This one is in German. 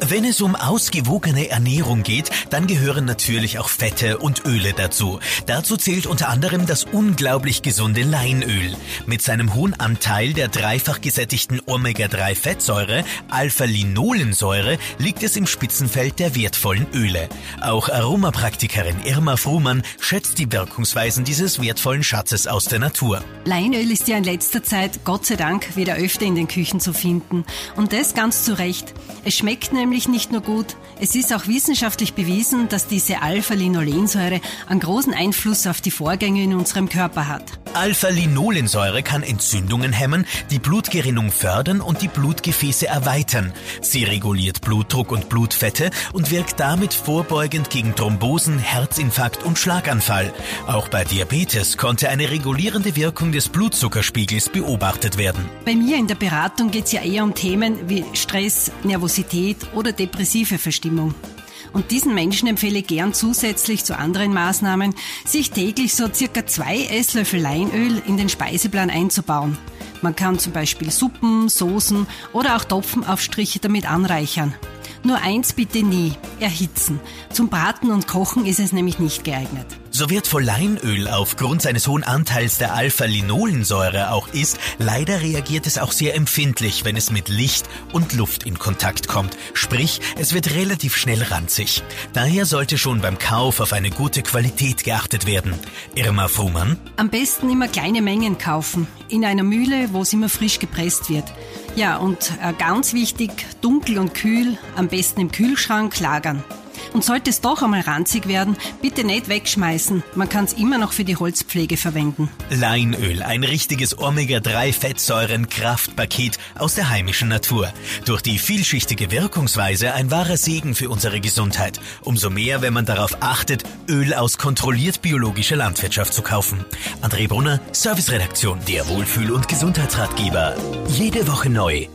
Wenn es um ausgewogene Ernährung geht, dann gehören natürlich auch Fette und Öle dazu. Dazu zählt unter anderem das unglaublich gesunde Leinöl. Mit seinem hohen Anteil der dreifach gesättigten Omega-3-Fettsäure, Alpha-Linolensäure, liegt es im Spitzenfeld der wertvollen Öle. Auch Aromapraktikerin Irma Fruhmann schätzt die Wirkungsweisen dieses wertvollen Schatzes aus der Natur. Leinöl ist ja in letzter Zeit, Gott sei Dank, wieder öfter in den Küchen zu finden. Und das ganz zu Recht. Es schmeckt nämlich nämlich nicht nur gut, es ist auch wissenschaftlich bewiesen, dass diese Alpha-Linolensäure einen großen Einfluss auf die Vorgänge in unserem Körper hat. Alpha-Linolensäure kann Entzündungen hemmen, die Blutgerinnung fördern und die Blutgefäße erweitern. Sie reguliert Blutdruck und Blutfette und wirkt damit vorbeugend gegen Thrombosen, Herzinfarkt und Schlaganfall. Auch bei Diabetes konnte eine regulierende Wirkung des Blutzuckerspiegels beobachtet werden. Bei mir in der Beratung geht es ja eher um Themen wie Stress, Nervosität oder depressive Verstimmung. Und diesen Menschen empfehle ich gern zusätzlich zu anderen Maßnahmen, sich täglich so circa zwei Esslöffel Leinöl in den Speiseplan einzubauen. Man kann zum Beispiel Suppen, Soßen oder auch Topfenaufstriche damit anreichern. Nur eins bitte nie, erhitzen. Zum Braten und Kochen ist es nämlich nicht geeignet. So wertvoll Leinöl aufgrund seines hohen Anteils der Alpha-Linolensäure auch ist, leider reagiert es auch sehr empfindlich, wenn es mit Licht und Luft in Kontakt kommt. Sprich, es wird relativ schnell ranzig. Daher sollte schon beim Kauf auf eine gute Qualität geachtet werden. Irma Fuhrmann? Am besten immer kleine Mengen kaufen. In einer Mühle, wo es immer frisch gepresst wird. Ja, und äh, ganz wichtig, dunkel und kühl, am besten im Kühlschrank lagern. Und sollte es doch einmal ranzig werden, bitte nicht wegschmeißen. Man kann es immer noch für die Holzpflege verwenden. Leinöl, ein richtiges Omega-3-Fettsäuren-Kraftpaket aus der heimischen Natur. Durch die vielschichtige Wirkungsweise ein wahrer Segen für unsere Gesundheit. Umso mehr, wenn man darauf achtet, Öl aus kontrolliert biologischer Landwirtschaft zu kaufen. André Brunner, Serviceredaktion, der Wohlfühl- und Gesundheitsratgeber. Jede Woche neu